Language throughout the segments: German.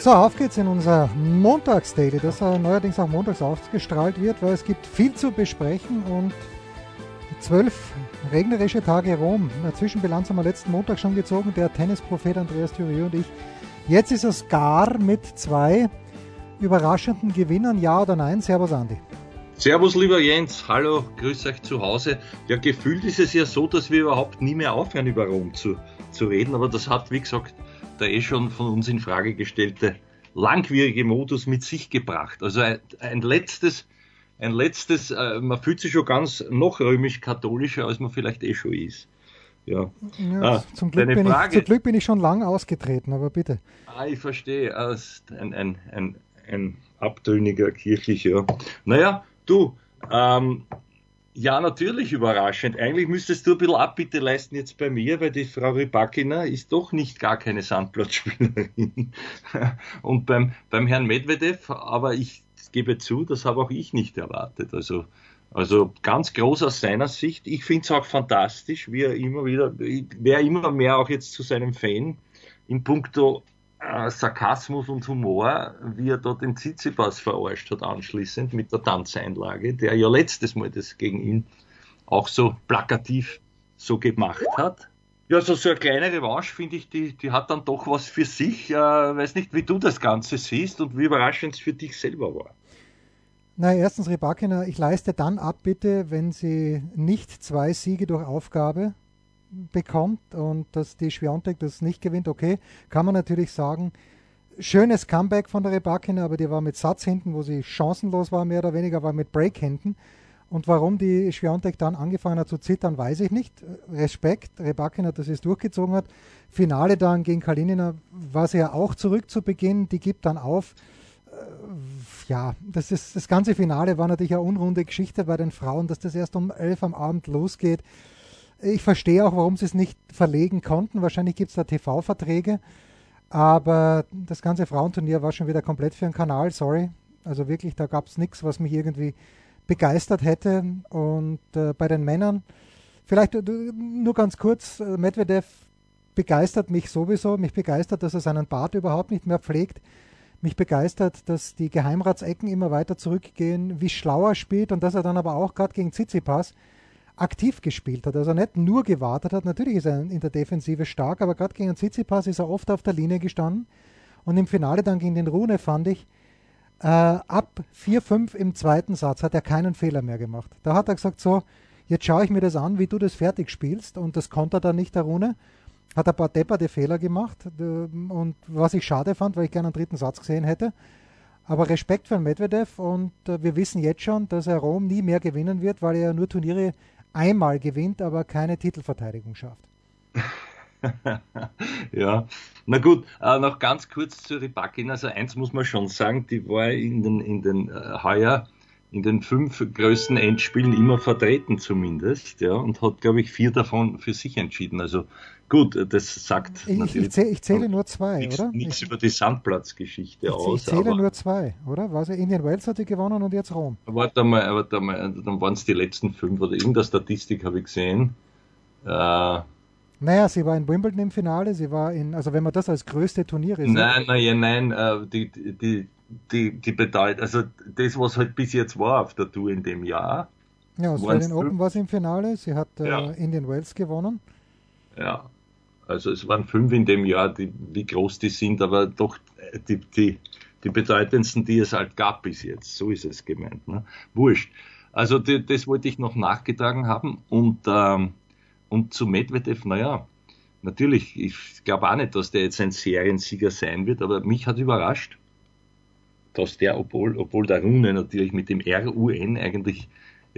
So, auf geht's in unser Montagsdaily, das neuerdings auch montags ausgestrahlt wird, weil es gibt viel zu besprechen und zwölf regnerische Tage Rom. Eine Zwischenbilanz haben wir letzten Montag schon gezogen, der Tennisprophet Andreas Thürieu und ich. Jetzt ist es gar mit zwei überraschenden Gewinnern, ja oder nein? Servus Andi. Servus lieber Jens, hallo, grüß euch zu Hause. Ja, gefühlt ist es ja so, dass wir überhaupt nie mehr aufhören über Rom zu, zu reden, aber das hat, wie gesagt, der eh schon von uns in Frage gestellte langwierige Modus mit sich gebracht. Also ein, ein letztes, ein letztes, äh, man fühlt sich schon ganz noch römisch-katholischer, als man vielleicht eh schon ist. Ja. ja ah, zum, Glück bin Frage, ich, zum Glück bin ich schon lang ausgetreten, aber bitte. Ah, ich verstehe, ein, ein, ein, ein abtrünniger kirchlicher. Naja, du, ähm, ja, natürlich überraschend. Eigentlich müsstest du ein bisschen Abbitte leisten jetzt bei mir, weil die Frau Rybakina ist doch nicht gar keine Sandplatzspielerin. Und beim, beim Herrn Medvedev, aber ich gebe zu, das habe auch ich nicht erwartet. Also, also ganz groß aus seiner Sicht. Ich finde es auch fantastisch, wie er immer wieder, wer immer mehr auch jetzt zu seinem Fan in puncto äh, Sarkasmus und Humor, wie er dort den Tsitsipas verarscht hat anschließend mit der Tanzeinlage, der ja letztes Mal das gegen ihn auch so plakativ so gemacht hat. Ja, so, so eine kleine Revanche finde ich, die, die hat dann doch was für sich. Äh, weiß nicht, wie du das Ganze siehst und wie überraschend es für dich selber war. Na, erstens, Rebakina, ich leiste dann ab, bitte, wenn sie nicht zwei Siege durch Aufgabe bekommt und dass die Schwiontek das nicht gewinnt, okay, kann man natürlich sagen, schönes Comeback von der Rebakina, aber die war mit Satz hinten, wo sie chancenlos war, mehr oder weniger, war mit Break hinten. Und warum die Schwiontek dann angefangen hat zu zittern, weiß ich nicht. Respekt, Rebakina, dass sie es durchgezogen hat. Finale dann gegen Kalinina war sie ja auch zurück zu Beginn, die gibt dann auf. Äh, ja, das, ist, das ganze Finale war natürlich eine unrunde Geschichte bei den Frauen, dass das erst um elf am Abend losgeht. Ich verstehe auch, warum sie es nicht verlegen konnten. Wahrscheinlich gibt es da TV-Verträge. Aber das ganze Frauenturnier war schon wieder komplett für den Kanal, sorry. Also wirklich, da gab es nichts, was mich irgendwie begeistert hätte. Und äh, bei den Männern, vielleicht nur ganz kurz, äh, Medvedev begeistert mich sowieso. Mich begeistert, dass er seinen Bart überhaupt nicht mehr pflegt. Mich begeistert, dass die Geheimratsecken immer weiter zurückgehen, wie schlau er spielt und dass er dann aber auch gerade gegen Tsitsipas aktiv gespielt hat, also nicht nur gewartet hat. Natürlich ist er in der Defensive stark, aber gerade gegen Tsitsipas ist er oft auf der Linie gestanden. Und im Finale dann gegen den Rune fand ich, äh, ab 4-5 im zweiten Satz hat er keinen Fehler mehr gemacht. Da hat er gesagt, so, jetzt schaue ich mir das an, wie du das fertig spielst. Und das konnte er dann nicht, der Rune. Hat ein paar depperte Fehler gemacht. Und was ich schade fand, weil ich gerne einen dritten Satz gesehen hätte. Aber Respekt für Medvedev und äh, wir wissen jetzt schon, dass er Rom nie mehr gewinnen wird, weil er nur Turniere einmal gewinnt, aber keine Titelverteidigung schafft. ja, na gut, äh, noch ganz kurz zu Ribakin. Also eins muss man schon sagen, die war in den, in den äh, heuer in den fünf größten Endspielen immer vertreten zumindest, ja, und hat, glaube ich, vier davon für sich entschieden. Also gut, das sagt ich, natürlich. Ich zähle, ich zähle nur zwei, nichts, oder? Nichts über die Sandplatzgeschichte aus. Ich zähle nur zwei, oder? War Indian Wales hat die gewonnen und jetzt Rom. Warte mal, warte mal, dann waren es die letzten fünf oder irgendeine Statistik habe ich gesehen. Äh, naja, sie war in Wimbledon im Finale, sie war in, also wenn man das als größte Turnier ist. Nein, nein, nein, äh, die, die, die, die bedeutet, also das, was halt bis jetzt war auf der Tour in dem Jahr. Ja, Australian Open war sie im Finale, sie hat äh. Indian Wells gewonnen. Ja, also es waren fünf in dem Jahr, die, wie groß die sind, aber doch die, die, die bedeutendsten, die es halt gab bis jetzt. So ist es gemeint. Ne? Wurscht. Also die, das wollte ich noch nachgetragen haben und ähm, und zu Medvedev, naja, natürlich, ich glaube auch nicht, dass der jetzt ein Seriensieger sein wird, aber mich hat überrascht, dass der, obwohl, obwohl der Rune natürlich mit dem RUN eigentlich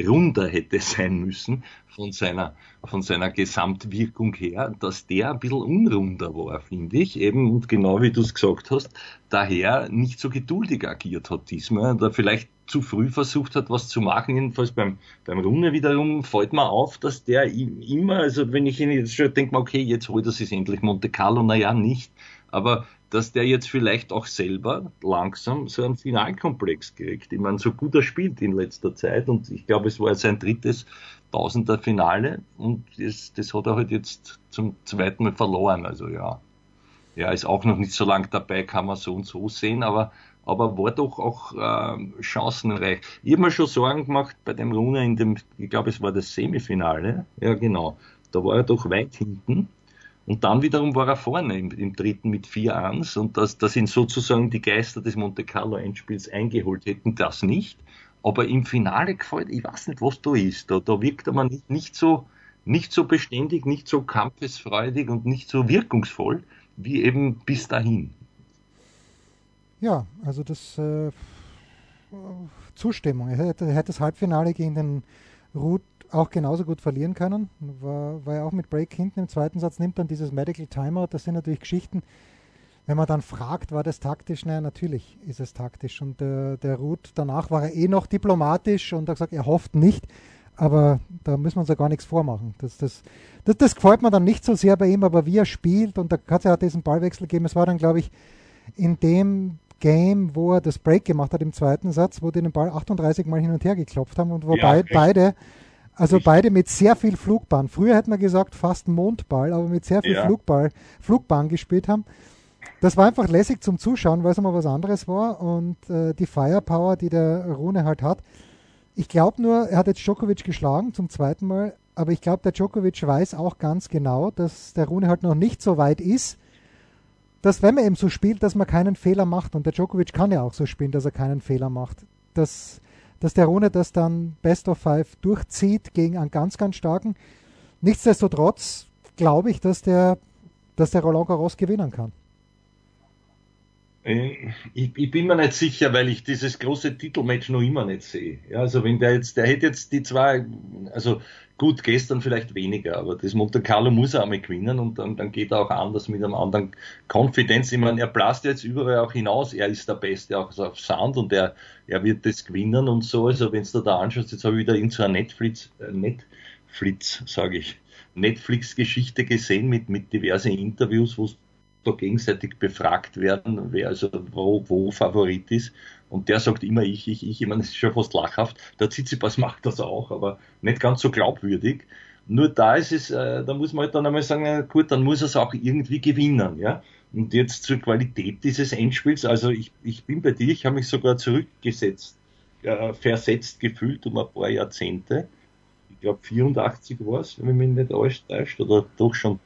runder hätte sein müssen von seiner, von seiner Gesamtwirkung her, dass der ein bisschen unrunder war, finde ich. Eben, und genau wie du es gesagt hast, daher nicht so geduldig agiert hat diesmal, da vielleicht zu früh versucht hat, was zu machen. Jedenfalls beim, beim Runde wiederum fällt mir auf, dass der immer, also wenn ich ihn jetzt schon denke, okay, jetzt holt er sich endlich Monte Carlo, naja, nicht. Aber dass der jetzt vielleicht auch selber langsam so einen Finalkomplex kriegt. Ich meine, so gut er spielt in letzter Zeit und ich glaube, es war sein drittes Tausender Finale und das, das hat er halt jetzt zum zweiten Mal verloren. Also ja, er ist auch noch nicht so lang dabei, kann man so und so sehen, aber aber war doch auch äh, chancenreich. Ich habe mir schon Sorgen gemacht bei dem Rune in dem, ich glaube, es war das Semifinale. Ja, genau. Da war er doch weit hinten und dann wiederum war er vorne im, im dritten mit vier Ans und dass, dass ihn sozusagen die Geister des Monte Carlo Endspiels eingeholt hätten, das nicht. Aber im Finale gefällt, ich weiß nicht, was da ist. Da, da wirkt er man nicht, nicht, so, nicht so beständig, nicht so kampfesfreudig und nicht so wirkungsvoll wie eben bis dahin. Ja, also das äh, Zustimmung. Er hätte, er hätte das Halbfinale gegen den Ruth auch genauso gut verlieren können. War, war ja auch mit Break hinten im zweiten Satz, nimmt dann dieses Medical Timeout. Das sind natürlich Geschichten, wenn man dann fragt, war das taktisch? Naja, natürlich ist es taktisch. Und der, der Ruth danach war er eh noch diplomatisch und hat gesagt, er hofft nicht. Aber da müssen wir uns ja gar nichts vormachen. Das, das, das, das gefällt mir dann nicht so sehr bei ihm, aber wie er spielt und da hat es ja diesen Ballwechsel gegeben. Es war dann, glaube ich, in dem Game, wo er das Break gemacht hat im zweiten Satz, wo die den Ball 38 Mal hin und her geklopft haben und wo ja, beide also Richtig. beide mit sehr viel Flugbahn. Früher hätte man gesagt fast Mondball, aber mit sehr viel ja. Flugball, Flugbahn gespielt haben. Das war einfach lässig zum Zuschauen, weil es mal was anderes war und äh, die Firepower, die der Rune halt hat. Ich glaube nur, er hat jetzt Djokovic geschlagen zum zweiten Mal, aber ich glaube, der Djokovic weiß auch ganz genau, dass der Rune halt noch nicht so weit ist, dass wenn man eben so spielt, dass man keinen Fehler macht und der Djokovic kann ja auch so spielen, dass er keinen Fehler macht. Das dass der Rune das dann Best of Five durchzieht gegen einen ganz, ganz starken. Nichtsdestotrotz glaube ich, dass der, dass der Roland Garros gewinnen kann. Äh, ich, ich, bin mir nicht sicher, weil ich dieses große Titelmatch noch immer nicht sehe. Ja, also wenn der jetzt, der hätte jetzt die zwei, also gut, gestern vielleicht weniger, aber das Monte Carlo muss er einmal gewinnen und dann, dann geht er auch anders mit einem anderen Konfidenz. Ich meine, er blast jetzt überall auch hinaus, er ist der Beste auch auf Sound und er, er wird das gewinnen und so. Also wenn du da anschaust, jetzt habe ich wieder in so einer Netflix, äh, Netflix, sage ich, Netflix-Geschichte gesehen mit, mit diversen Interviews, wo da gegenseitig befragt werden, wer also wo, wo Favorit ist. Und der sagt immer ich, ich, ich. Ich meine, das ist schon fast lachhaft. Der Tsitsipas macht das auch, aber nicht ganz so glaubwürdig. Nur da ist es, äh, da muss man halt dann einmal sagen, na gut, dann muss er es auch irgendwie gewinnen, ja. Und jetzt zur Qualität dieses Endspiels, also ich, ich bin bei dir, ich habe mich sogar zurückgesetzt, äh, versetzt gefühlt um ein paar Jahrzehnte. Ich glaube 84 war es, wenn mich nicht alles täuscht, oder doch schon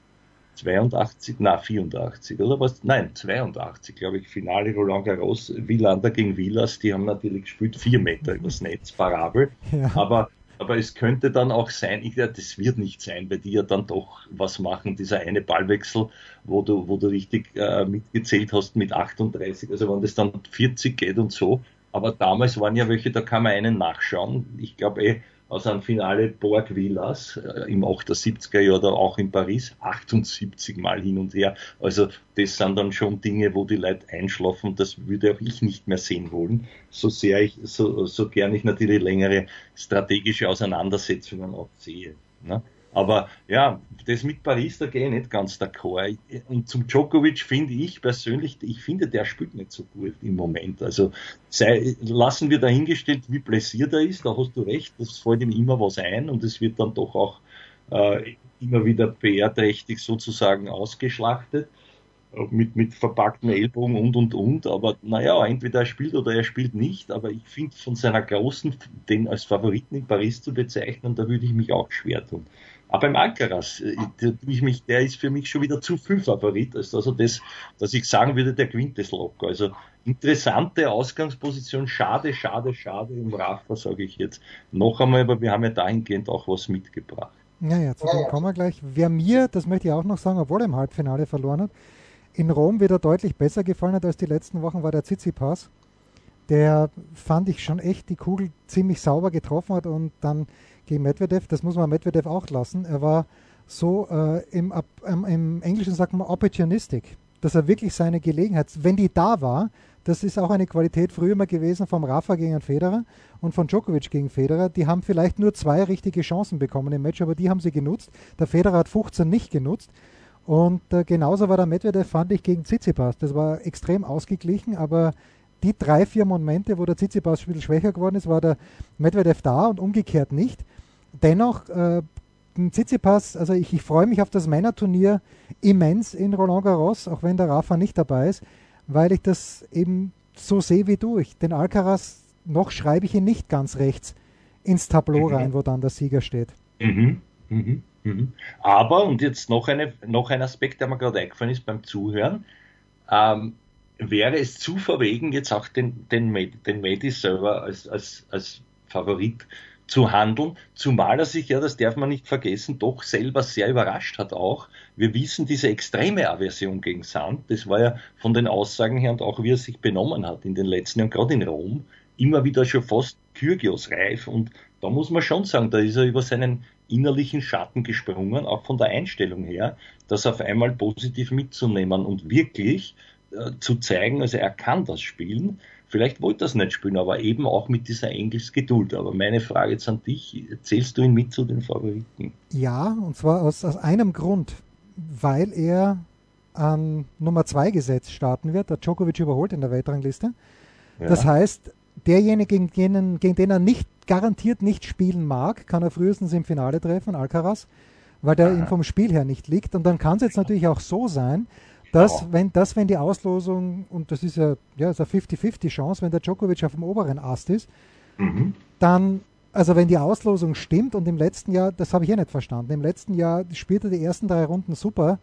82, na 84 oder was? Nein, 82, glaube ich, Finale Roland Garros, Wielander gegen Villas, die haben natürlich gespielt, vier Meter übers Netz, parabel. Ja. Aber, aber es könnte dann auch sein, ich, ja, das wird nicht sein, weil die ja dann doch was machen, dieser eine Ballwechsel, wo du, wo du richtig äh, mitgezählt hast mit 38, also wenn das dann 40 geht und so. Aber damals waren ja welche, da kann man einen nachschauen. Ich glaube eh, aus einem Finale Borg Villas äh, im 78er Jahr oder auch in Paris 78 Mal hin und her. Also das sind dann schon Dinge, wo die Leute einschlafen. Das würde auch ich nicht mehr sehen wollen. So sehr ich, so, so gern ich natürlich längere strategische Auseinandersetzungen auch sehe. Ne? Aber ja, das mit Paris, da gehe ich nicht ganz d'accord. Und zum Djokovic finde ich persönlich, ich finde, der spielt nicht so gut im Moment. Also sei, lassen wir dahingestellt, wie blessiert er ist, da hast du recht, das fällt ihm immer was ein und es wird dann doch auch äh, immer wieder PR-trächtig sozusagen ausgeschlachtet mit, mit verpackten Ellbogen und und und. Aber naja, entweder er spielt oder er spielt nicht. Aber ich finde von seiner großen, den als Favoriten in Paris zu bezeichnen, da würde ich mich auch schwer tun. Aber beim Alcaraz, äh, ich mich, der ist für mich schon wieder zu viel Favorit, als dass er das, dass ich sagen würde, der gewinnt das locker. Also interessante Ausgangsposition, schade, schade, schade im Rafa, sage ich jetzt. Noch einmal, aber wir haben ja dahingehend auch was mitgebracht. Ja, ja, zu dem kommen wir gleich. Wer mir, das möchte ich auch noch sagen, obwohl er im Halbfinale verloren hat, in Rom wieder deutlich besser gefallen hat als die letzten Wochen, war der Tsitsipas. Der fand ich schon echt die Kugel ziemlich sauber getroffen hat und dann gegen Medvedev, das muss man Medvedev auch lassen, er war so äh, im, im, im, Englischen sagt man opportunistic, dass er wirklich seine Gelegenheit, wenn die da war, das ist auch eine Qualität früher mal gewesen vom Rafa gegen Federer und von Djokovic gegen Federer. Die haben vielleicht nur zwei richtige Chancen bekommen im Match, aber die haben sie genutzt. Der Federer hat 15 nicht genutzt. Und äh, genauso war der Medvedev, fand ich, gegen Tsitsipas. Das war extrem ausgeglichen, aber die drei, vier Momente, wo der Tsitsipas ein bisschen schwächer geworden ist, war der Medvedev da und umgekehrt nicht. Dennoch, äh, Tsitsipas, also ich, ich freue mich auf das Männerturnier immens in Roland Garros, auch wenn der Rafa nicht dabei ist weil ich das eben so sehe wie du. Ich, den Alcaraz, noch schreibe ich ihn nicht ganz rechts ins Tableau mhm. rein, wo dann der Sieger steht. Mhm. Mhm. mhm. Aber, und jetzt noch, eine, noch ein Aspekt, der mir gerade eingefallen ist beim Zuhören, ähm, wäre es zu verwegen, jetzt auch den, den, den Medi selber als, als, als Favorit zu handeln, zumal er sich ja, das darf man nicht vergessen, doch selber sehr überrascht hat auch. Wir wissen diese extreme Aversion gegen Sand, das war ja von den Aussagen her und auch wie er sich benommen hat in den letzten Jahren, gerade in Rom, immer wieder schon fast Kyrgios reif. Und da muss man schon sagen, da ist er über seinen innerlichen Schatten gesprungen, auch von der Einstellung her, das auf einmal positiv mitzunehmen und wirklich zu zeigen, also er kann das spielen. Vielleicht wollte er es nicht spielen, aber eben auch mit dieser Engelsgeduld. Aber meine Frage jetzt an dich, zählst du ihn mit zu den Favoriten? Ja, und zwar aus, aus einem Grund, weil er an Nummer 2 gesetzt starten wird. Der Djokovic überholt in der Weltrangliste. Ja. Das heißt, derjenige, gegen den, gegen den er nicht garantiert nicht spielen mag, kann er frühestens im Finale treffen, Alcaraz, weil der Aha. ihm vom Spiel her nicht liegt. Und dann kann es jetzt natürlich auch so sein, dass, ja. wenn, dass, wenn die Auslosung, und das ist ja, ja ist eine 50-50 Chance, wenn der Djokovic auf dem oberen Ast ist, mhm. dann, also wenn die Auslosung stimmt und im letzten Jahr, das habe ich ja nicht verstanden, im letzten Jahr spielt er die ersten drei Runden super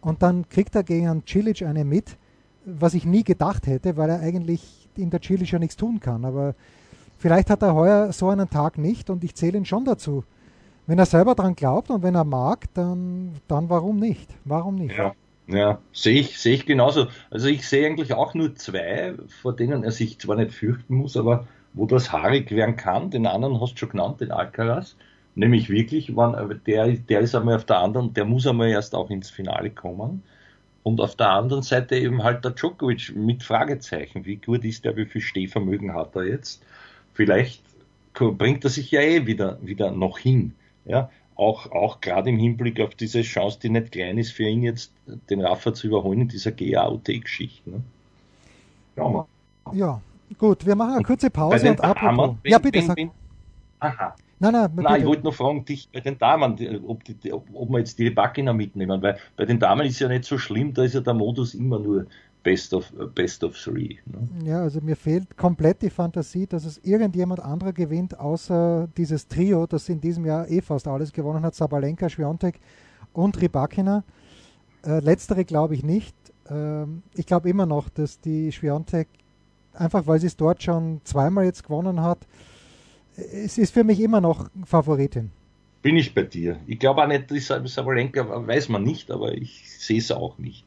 und dann kriegt er gegen einen Cilic eine mit, was ich nie gedacht hätte, weil er eigentlich in der Cilic ja nichts tun kann. Aber vielleicht hat er heuer so einen Tag nicht und ich zähle ihn schon dazu. Wenn er selber daran glaubt und wenn er mag, dann, dann warum nicht? Warum nicht? Ja. Ja, sehe ich, sehe ich genauso. Also ich sehe eigentlich auch nur zwei, vor denen er sich zwar nicht fürchten muss, aber wo das haarig werden kann. Den anderen hast du schon genannt, den Alcaraz. Nämlich wirklich, wann, der, der ist einmal auf der anderen, der muss einmal erst auch ins Finale kommen. Und auf der anderen Seite eben halt der Djokovic mit Fragezeichen. Wie gut ist der, wie viel Stehvermögen hat er jetzt? Vielleicht bringt er sich ja eh wieder, wieder noch hin. Ja, auch, auch gerade im Hinblick auf diese Chance, die nicht klein ist für ihn jetzt, den Rafa zu überholen in dieser GAOT-Geschichte. Ne? Ja, ja, gut, wir machen eine kurze Pause und apropos. ja, bitte wenn, sag. Wenn, aha. Nein, nein, nein ich wollte noch fragen, dich bei den Damen, ob, die, ob, ob wir jetzt die Bakina mitnehmen, weil bei den Damen ist ja nicht so schlimm, da ist ja der Modus immer nur Best of, Best of Three. Ne? Ja, also mir fehlt komplett die Fantasie, dass es irgendjemand anderer gewinnt, außer dieses Trio, das in diesem Jahr eh fast alles gewonnen hat, Sabalenka, Schwiontek und Rybakina. Äh, letztere glaube ich nicht. Ähm, ich glaube immer noch, dass die Schwiontek, einfach weil sie es dort schon zweimal jetzt gewonnen hat, es ist für mich immer noch Favoritin. Bin ich bei dir. Ich glaube auch nicht, dass Sabalenka weiß man nicht, aber ich sehe es auch nicht.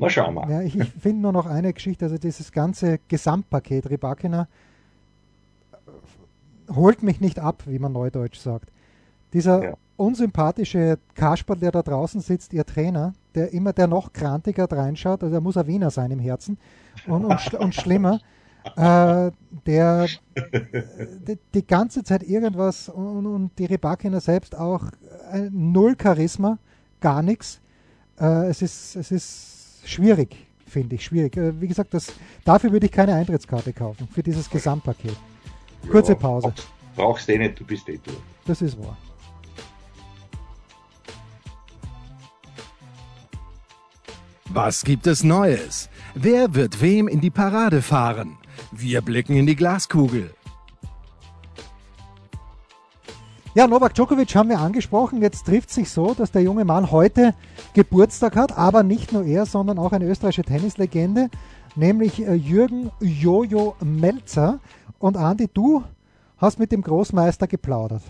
Na schauen wir. Ja, ich, ich finde nur noch eine Geschichte, also dieses ganze Gesamtpaket Ribakina äh, holt mich nicht ab, wie man neudeutsch sagt. Dieser ja. unsympathische Kasperl, der da draußen sitzt, ihr Trainer, der immer der noch krantiger reinschaut, also er muss ein Wiener sein im Herzen und, und, und schlimmer, äh, der die, die, ganze Zeit irgendwas und, und die Ribakina selbst auch äh, null Charisma, gar nichts. Äh, es ist, es ist schwierig, finde ich, schwierig. Äh, wie gesagt, das, dafür würde ich keine Eintrittskarte kaufen, für dieses Gesamtpaket. Kurze Pause. Brauchst du eh nicht, du bist eh durch. Das ist wahr. Was gibt es Neues? Wer wird wem in die Parade fahren? Wir blicken in die Glaskugel. Ja, Novak Djokovic haben wir angesprochen. Jetzt trifft sich so, dass der junge Mann heute Geburtstag hat, aber nicht nur er, sondern auch eine österreichische Tennislegende, nämlich äh, Jürgen Jojo Melzer. Und Andi, du hast mit dem Großmeister geplaudert.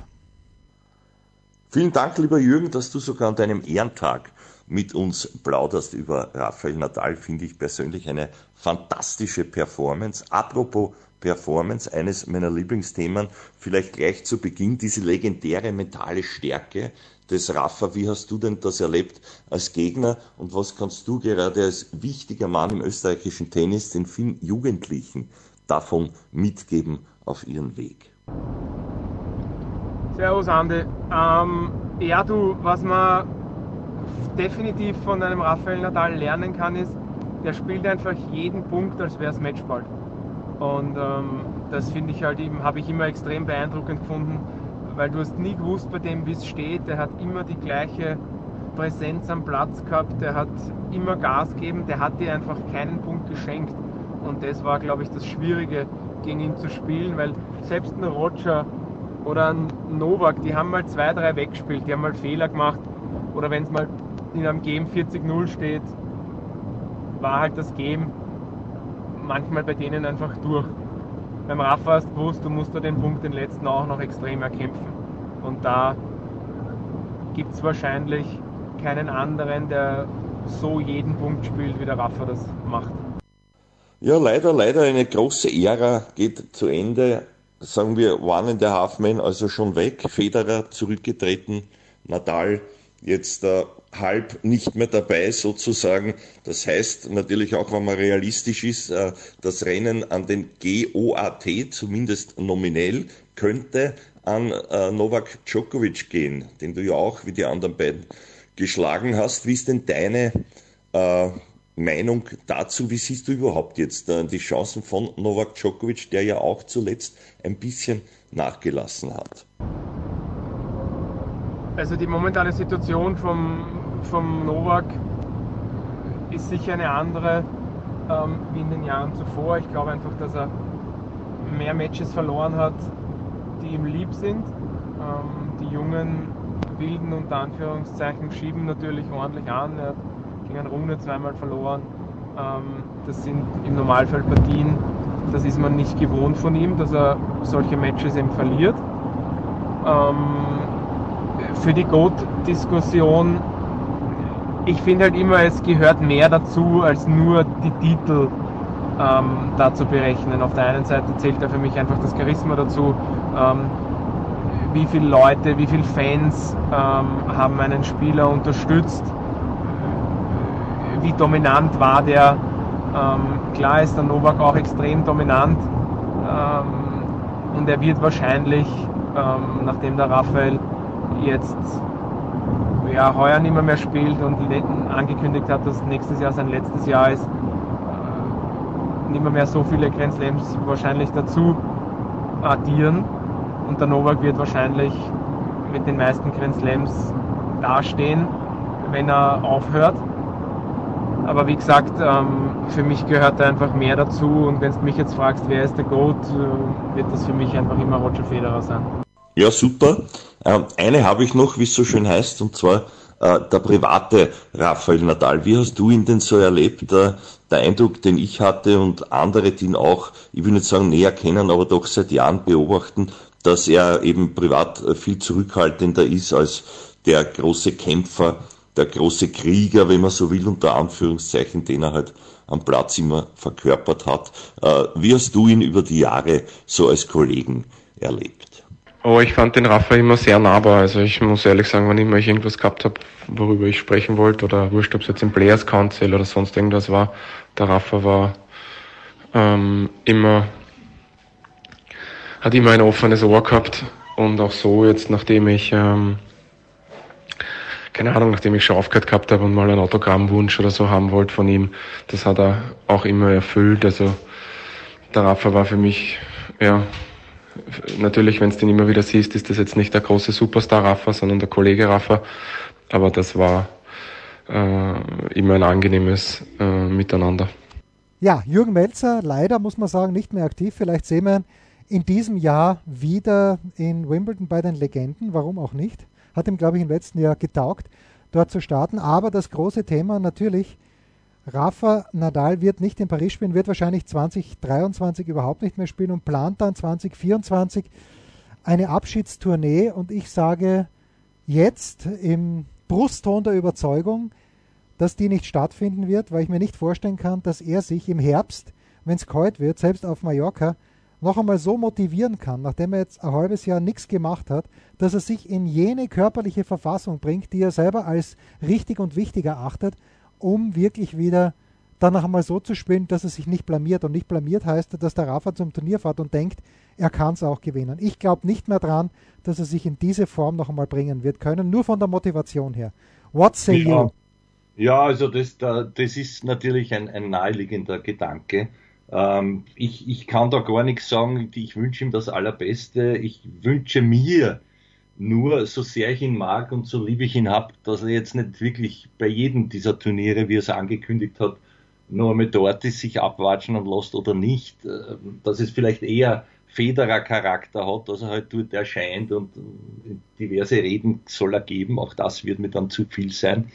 Vielen Dank, lieber Jürgen, dass du sogar an deinem Ehrentag mit uns plauderst über Rafael Nadal, finde ich persönlich eine fantastische Performance. Apropos Performance, eines meiner Lieblingsthemen, vielleicht gleich zu Beginn diese legendäre mentale Stärke des Rafa. Wie hast du denn das erlebt als Gegner und was kannst du gerade als wichtiger Mann im österreichischen Tennis den vielen Jugendlichen davon mitgeben auf ihren Weg? Servus Andi. Ähm, ja du, was man definitiv von einem Rafael Nadal lernen kann, ist, der spielt einfach jeden Punkt, als wäre es Matchball. Und ähm, das finde ich halt eben, habe ich immer extrem beeindruckend gefunden, weil du hast nie gewusst bei dem, wie es steht. Der hat immer die gleiche Präsenz am Platz gehabt, der hat immer Gas gegeben, der hat dir einfach keinen Punkt geschenkt. Und das war, glaube ich, das Schwierige, gegen ihn zu spielen, weil selbst ein Roger oder ein Novak, die haben mal zwei, drei weggespielt, die haben mal Fehler gemacht. Oder wenn es mal in einem Game 40-0 steht, war halt das Game manchmal bei denen einfach durch. Beim Rafa hast du gewusst, du musst da den Punkt, den letzten auch noch extrem erkämpfen. Und da gibt es wahrscheinlich keinen anderen, der so jeden Punkt spielt, wie der Rafa das macht. Ja, leider, leider eine große Ära geht zu Ende. Sagen wir One and a Half Man also schon weg, Federer zurückgetreten, Nadal jetzt äh, halb nicht mehr dabei sozusagen. Das heißt natürlich auch, wenn man realistisch ist, äh, das Rennen an den GOAT, zumindest nominell, könnte an äh, Novak Djokovic gehen, den du ja auch wie die anderen beiden geschlagen hast. Wie ist denn deine äh, Meinung dazu? Wie siehst du überhaupt jetzt äh, die Chancen von Novak Djokovic, der ja auch zuletzt ein bisschen nachgelassen hat? Also die momentane Situation vom, vom Novak ist sicher eine andere ähm, wie in den Jahren zuvor. Ich glaube einfach, dass er mehr Matches verloren hat, die ihm lieb sind. Ähm, die jungen Wilden unter Anführungszeichen schieben natürlich ordentlich an. Er hat gegen Runde zweimal verloren. Ähm, das sind im Normalfall Partien, das ist man nicht gewohnt von ihm, dass er solche Matches eben verliert. Ähm, für die GOAT-Diskussion, ich finde halt immer, es gehört mehr dazu, als nur die Titel ähm, da berechnen. Auf der einen Seite zählt da für mich einfach das Charisma dazu, ähm, wie viele Leute, wie viele Fans ähm, haben einen Spieler unterstützt, wie dominant war der. Ähm, klar ist der Novak auch extrem dominant ähm, und er wird wahrscheinlich, ähm, nachdem der Raphael jetzt ja, heuer nicht mehr, mehr spielt und angekündigt hat, dass nächstes Jahr sein letztes Jahr ist, äh, nicht mehr, mehr so viele Grand wahrscheinlich dazu addieren. Und der Novak wird wahrscheinlich mit den meisten Grand dastehen, wenn er aufhört. Aber wie gesagt, ähm, für mich gehört da einfach mehr dazu. Und wenn du mich jetzt fragst, wer ist der GOAT, äh, wird das für mich einfach immer Roger Federer sein. Ja, super. Ähm, eine habe ich noch, wie es so schön heißt, und zwar äh, der private Rafael Nadal. Wie hast du ihn denn so erlebt? Äh, der Eindruck, den ich hatte und andere, die ihn auch, ich will nicht sagen näher kennen, aber doch seit Jahren beobachten, dass er eben privat äh, viel zurückhaltender ist als der große Kämpfer, der große Krieger, wenn man so will, unter Anführungszeichen, den er halt am Platz immer verkörpert hat. Wie hast du ihn über die Jahre so als Kollegen erlebt? Oh, ich fand den Rafa immer sehr nahbar. Also ich muss ehrlich sagen, wenn immer ich irgendwas gehabt habe, worüber ich sprechen wollte, oder wurscht, ob es jetzt im Players Council oder sonst irgendwas war, der Rafa war ähm, immer, hat immer ein offenes Ohr gehabt. Und auch so jetzt, nachdem ich, ähm, keine Ahnung, nachdem ich schon aufgehört gehabt habe und mal einen Autogrammwunsch oder so haben wollte von ihm, das hat er auch immer erfüllt. Also der Rafa war für mich, ja, natürlich, wenn du den immer wieder siehst, ist das jetzt nicht der große Superstar Rafa, sondern der Kollege Rafa. Aber das war äh, immer ein angenehmes äh, Miteinander. Ja, Jürgen Melzer, leider muss man sagen, nicht mehr aktiv. Vielleicht sehen wir ihn in diesem Jahr wieder in Wimbledon bei den Legenden. Warum auch nicht? Hat ihm, glaube ich, im letzten Jahr getaugt, dort zu starten. Aber das große Thema natürlich, Rafa Nadal wird nicht in Paris spielen, wird wahrscheinlich 2023 überhaupt nicht mehr spielen und plant dann 2024 eine Abschiedstournee. Und ich sage jetzt im Brustton der Überzeugung, dass die nicht stattfinden wird, weil ich mir nicht vorstellen kann, dass er sich im Herbst, wenn es kalt wird, selbst auf Mallorca, noch einmal so motivieren kann, nachdem er jetzt ein halbes Jahr nichts gemacht hat, dass er sich in jene körperliche Verfassung bringt, die er selber als richtig und wichtig erachtet, um wirklich wieder dann noch einmal so zu spielen, dass er sich nicht blamiert. Und nicht blamiert heißt, dass der Rafa zum Turnier fährt und denkt, er kann es auch gewinnen. Ich glaube nicht mehr dran, dass er sich in diese Form noch einmal bringen wird können, nur von der Motivation her. What say ja. you? Ja, also das, das ist natürlich ein, ein naheliegender Gedanke. Ähm, ich, ich kann da gar nichts sagen. Ich wünsche ihm das Allerbeste. Ich wünsche mir nur, so sehr ich ihn mag und so lieb ich ihn habe, dass er jetzt nicht wirklich bei jedem dieser Turniere, wie er es angekündigt hat, nur einmal dort ist, sich abwatschen und lässt oder nicht. Äh, dass es vielleicht eher Federer Charakter hat, dass er halt dort erscheint und diverse Reden soll er geben. Auch das wird mir dann zu viel sein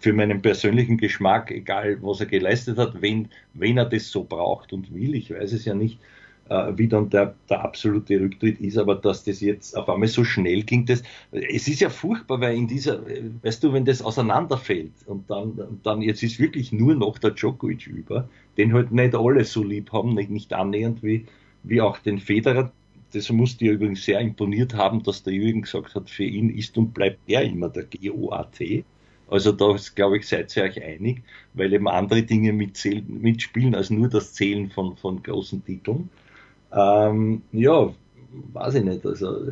für meinen persönlichen Geschmack, egal was er geleistet hat, wenn, wenn er das so braucht und will, ich weiß es ja nicht, äh, wie dann der, der absolute Rücktritt ist, aber dass das jetzt auf einmal so schnell ging, das, es ist ja furchtbar, weil in dieser, weißt du, wenn das auseinanderfällt und dann, dann jetzt ist wirklich nur noch der Djokovic über, den halt nicht alle so lieb haben, nicht, nicht annähernd wie, wie auch den Federer, das muss dir übrigens sehr imponiert haben, dass der Jürgen gesagt hat, für ihn ist und bleibt er immer der GOAT. Also da glaube ich, seid ihr euch einig, weil eben andere Dinge mitzählen, mitspielen als nur das Zählen von, von großen Titeln. Ähm, ja, weiß ich nicht. Also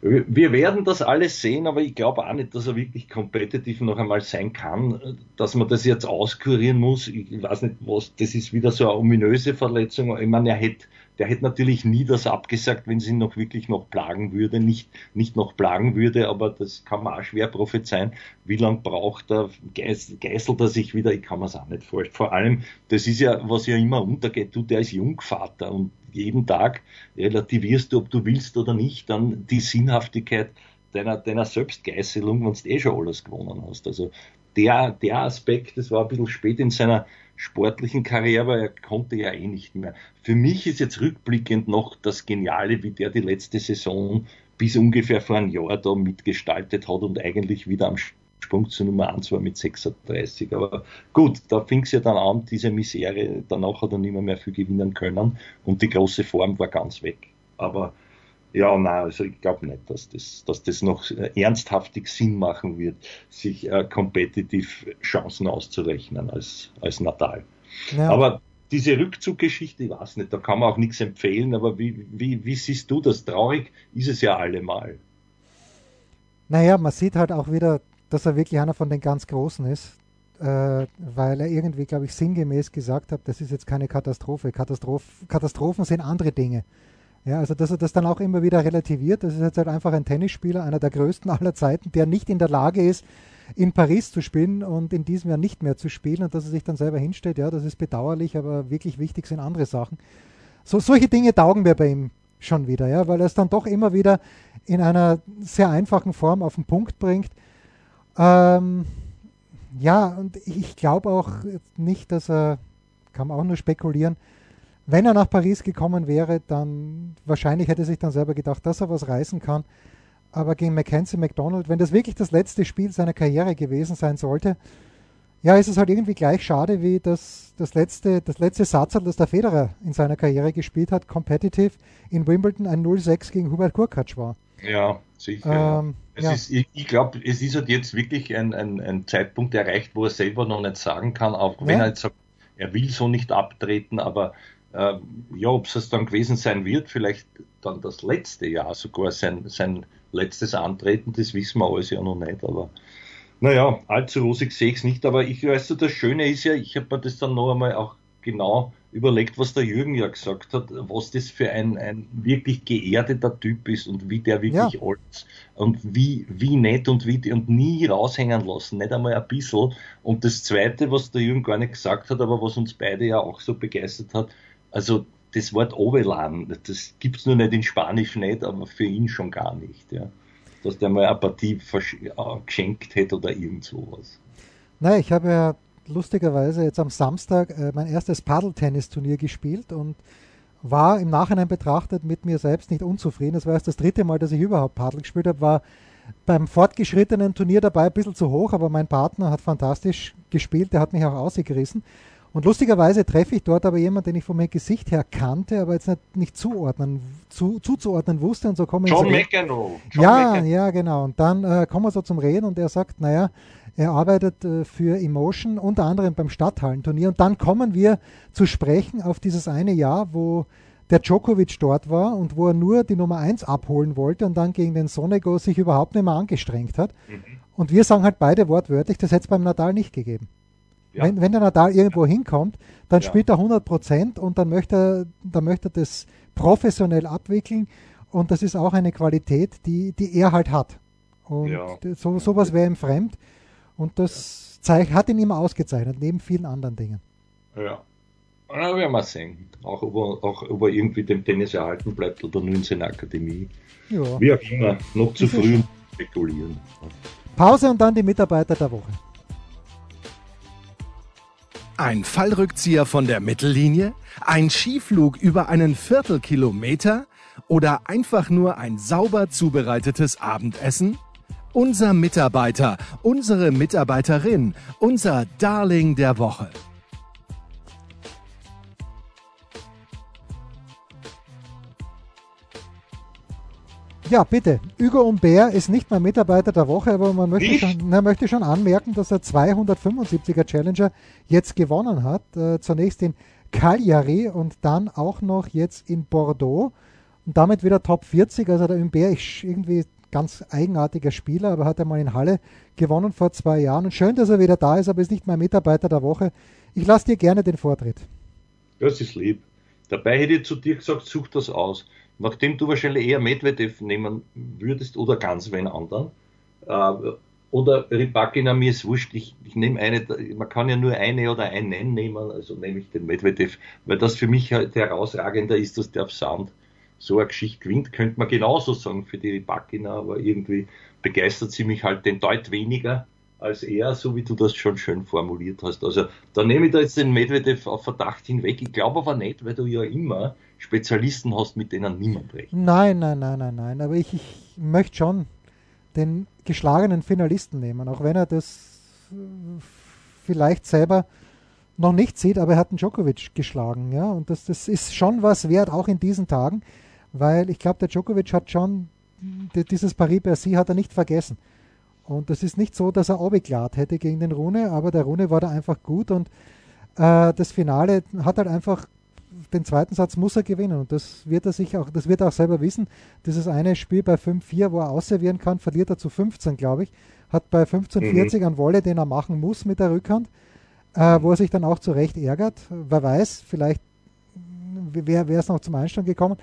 wir werden das alles sehen, aber ich glaube auch nicht, dass er wirklich kompetitiv noch einmal sein kann, dass man das jetzt auskurieren muss. Ich weiß nicht, was, das ist wieder so eine ominöse Verletzung. Ich meine, er hätte der hätte natürlich nie das abgesagt, wenn sie ihn noch wirklich noch plagen würde, nicht, nicht noch plagen würde, aber das kann man auch schwer prophezeien. Wie lange braucht er, geißelt er sich wieder? Ich kann mir es auch nicht vorstellen. Vor allem, das ist ja, was ja immer untergeht, du, der ist Jungvater und jeden Tag relativierst du, ob du willst oder nicht, dann die Sinnhaftigkeit deiner, deiner Selbstgeißelung, wenn du eh schon alles gewonnen hast. Also der, der Aspekt, das war ein bisschen spät in seiner sportlichen Karriere, aber er konnte ja eh nicht mehr. Für mich ist jetzt rückblickend noch das Geniale, wie der die letzte Saison bis ungefähr vor einem Jahr da mitgestaltet hat und eigentlich wieder am Sprung zur Nummer 1 war mit 36. Aber gut, da fing es ja dann an, diese Misere. Danach hat er nicht mehr, mehr viel gewinnen können und die große Form war ganz weg. Aber ja, nein, also ich glaube nicht, dass das, dass das noch ernsthaftig Sinn machen wird, sich äh, competitive Chancen auszurechnen als, als Natal. Ja. Aber diese Rückzuggeschichte, ich weiß nicht, da kann man auch nichts empfehlen, aber wie, wie, wie siehst du das? Traurig ist es ja allemal. Naja, man sieht halt auch wieder, dass er wirklich einer von den ganz Großen ist, äh, weil er irgendwie, glaube ich, sinngemäß gesagt hat, das ist jetzt keine Katastrophe. Katastroph Katastrophen sind andere Dinge. Ja, also dass er das dann auch immer wieder relativiert. Das ist jetzt halt einfach ein Tennisspieler, einer der größten aller Zeiten, der nicht in der Lage ist, in Paris zu spielen und in diesem Jahr nicht mehr zu spielen und dass er sich dann selber hinstellt, ja, das ist bedauerlich, aber wirklich wichtig sind andere Sachen. So, solche Dinge taugen wir bei ihm schon wieder, ja, weil er es dann doch immer wieder in einer sehr einfachen Form auf den Punkt bringt. Ähm, ja, und ich glaube auch nicht, dass er, kann man auch nur spekulieren, wenn er nach Paris gekommen wäre, dann wahrscheinlich hätte er sich dann selber gedacht, dass er was reißen kann. Aber gegen Mackenzie McDonald, wenn das wirklich das letzte Spiel seiner Karriere gewesen sein sollte, ja, ist es halt irgendwie gleich schade wie das, das letzte, das letzte Satzal, das der Federer in seiner Karriere gespielt hat, competitive in Wimbledon ein 0-6 gegen Hubert Kurkacz war. Ja, sicher. Ähm, ja. Ist, ich, ich glaube, es ist halt jetzt wirklich ein, ein, ein, Zeitpunkt erreicht, wo er selber noch nicht sagen kann, auch wenn ja. er jetzt sagt, er will so nicht abtreten, aber äh, ja, ob es dann gewesen sein wird, vielleicht dann das letzte Jahr sogar sein, sein letztes Antreten, das wissen wir alles ja noch nicht, aber naja, allzu rosig sehe ich es nicht, aber ich weiß, das Schöne ist ja, ich habe mir das dann noch einmal auch genau überlegt, was der Jürgen ja gesagt hat, was das für ein, ein wirklich geerdeter Typ ist und wie der wirklich ja. alles und wie, wie nett und wie und nie raushängen lassen, nicht einmal ein bisschen. Und das Zweite, was der Jürgen gar nicht gesagt hat, aber was uns beide ja auch so begeistert hat, also das Wort Ovelan, das gibt es nur nicht in Spanisch nicht, aber für ihn schon gar nicht, ja. Dass der mal eine Partie äh, geschenkt hätte oder irgend sowas. Nein, ich habe ja lustigerweise jetzt am Samstag äh, mein erstes Paddeltennisturnier gespielt und war im Nachhinein betrachtet mit mir selbst nicht unzufrieden. Das war erst das dritte Mal, dass ich überhaupt Paddel gespielt habe, war beim fortgeschrittenen Turnier dabei ein bisschen zu hoch, aber mein Partner hat fantastisch gespielt, der hat mich auch ausgerissen. Und lustigerweise treffe ich dort aber jemanden, den ich vom Gesicht her kannte, aber jetzt nicht, nicht zuordnen, zu, zuzuordnen wusste. Und so kommen John McEnroe. Ja, McEnroe. ja, genau. Und dann äh, kommen wir so zum Reden und er sagt, naja, er arbeitet äh, für Emotion, unter anderem beim Stadthallenturnier. Und dann kommen wir zu sprechen auf dieses eine Jahr, wo der Djokovic dort war und wo er nur die Nummer 1 abholen wollte und dann gegen den Sonego sich überhaupt nicht mehr angestrengt hat. Mhm. Und wir sagen halt beide wortwörtlich, das hätte es beim Nadal nicht gegeben. Ja. Wenn, wenn der Nadal irgendwo hinkommt, dann ja. spielt er 100 Prozent und dann möchte, er, dann möchte er das professionell abwickeln und das ist auch eine Qualität, die, die er halt hat. Und ja. so, sowas wäre ihm fremd und das hat ihn immer ausgezeichnet, neben vielen anderen Dingen. Ja. Na, werden wir sehen. Auch ob, er, auch ob er irgendwie dem Tennis erhalten bleibt oder nur in seiner Akademie. Ja. Wie auch immer, noch zu früh spekulieren. Pause und dann die Mitarbeiter der Woche. Ein Fallrückzieher von der Mittellinie? Ein Skiflug über einen Viertelkilometer? Oder einfach nur ein sauber zubereitetes Abendessen? Unser Mitarbeiter, unsere Mitarbeiterin, unser Darling der Woche. Ja, bitte. Hugo Umbert ist nicht mein Mitarbeiter der Woche, aber man möchte, schon, man möchte schon anmerken, dass er 275er Challenger jetzt gewonnen hat. Äh, zunächst in Cagliari und dann auch noch jetzt in Bordeaux und damit wieder Top 40. Also der Umbert ist irgendwie ganz eigenartiger Spieler, aber hat er mal in Halle gewonnen vor zwei Jahren. Und schön, dass er wieder da ist, aber ist nicht mein Mitarbeiter der Woche. Ich lasse dir gerne den Vortritt. Das ist lieb. Dabei hätte ich zu dir gesagt, such das aus nachdem du wahrscheinlich eher Medvedev nehmen würdest oder ganz wen anderen, äh, oder Rybakina, mir ist wurscht, ich, ich nehme eine, man kann ja nur eine oder einen nehmen, also nehme ich den Medvedev, weil das für mich halt herausragender ist, dass der auf Sound so eine Geschichte gewinnt, könnte man genauso sagen für die Rybakina, aber irgendwie begeistert sie mich halt den Deut weniger als er, so wie du das schon schön formuliert hast. Also da nehme ich da jetzt den Medvedev auf Verdacht hinweg. Ich glaube aber nicht, weil du ja immer Spezialisten hast, mit denen niemand recht. Nein, nein, nein, nein, nein. Aber ich, ich möchte schon den geschlagenen Finalisten nehmen, auch wenn er das äh, vielleicht selber noch nicht sieht, aber er hat einen Djokovic geschlagen, ja. Und das, das ist schon was wert, auch in diesen Tagen, weil ich glaube, der Djokovic hat schon dieses Paris-Bercy hat er nicht vergessen. Und das ist nicht so, dass er abgeklart hätte gegen den Rune, aber der Rune war da einfach gut und äh, das Finale hat halt einfach den zweiten Satz muss er gewinnen und das wird er sich auch, das wird er auch selber wissen. Dieses eine Spiel bei 5-4, wo er ausservieren kann, verliert er zu 15, glaube ich. Hat bei 15-40 mhm. einen Wolle, den er machen muss mit der Rückhand, äh, wo er sich dann auch zu Recht ärgert. Wer weiß, vielleicht wäre es noch zum Einstand gekommen.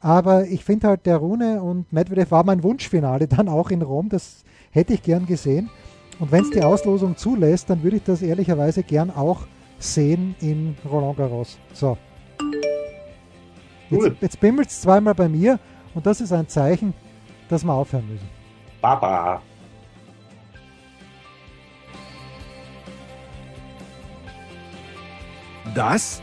Aber ich finde halt, der Rune und Medvedev war mein Wunschfinale dann auch in Rom. Das Hätte ich gern gesehen. Und wenn es die Auslosung zulässt, dann würde ich das ehrlicherweise gern auch sehen in Roland Garros. So. Jetzt, jetzt bimmelt es zweimal bei mir und das ist ein Zeichen, dass wir aufhören müssen. Baba. Das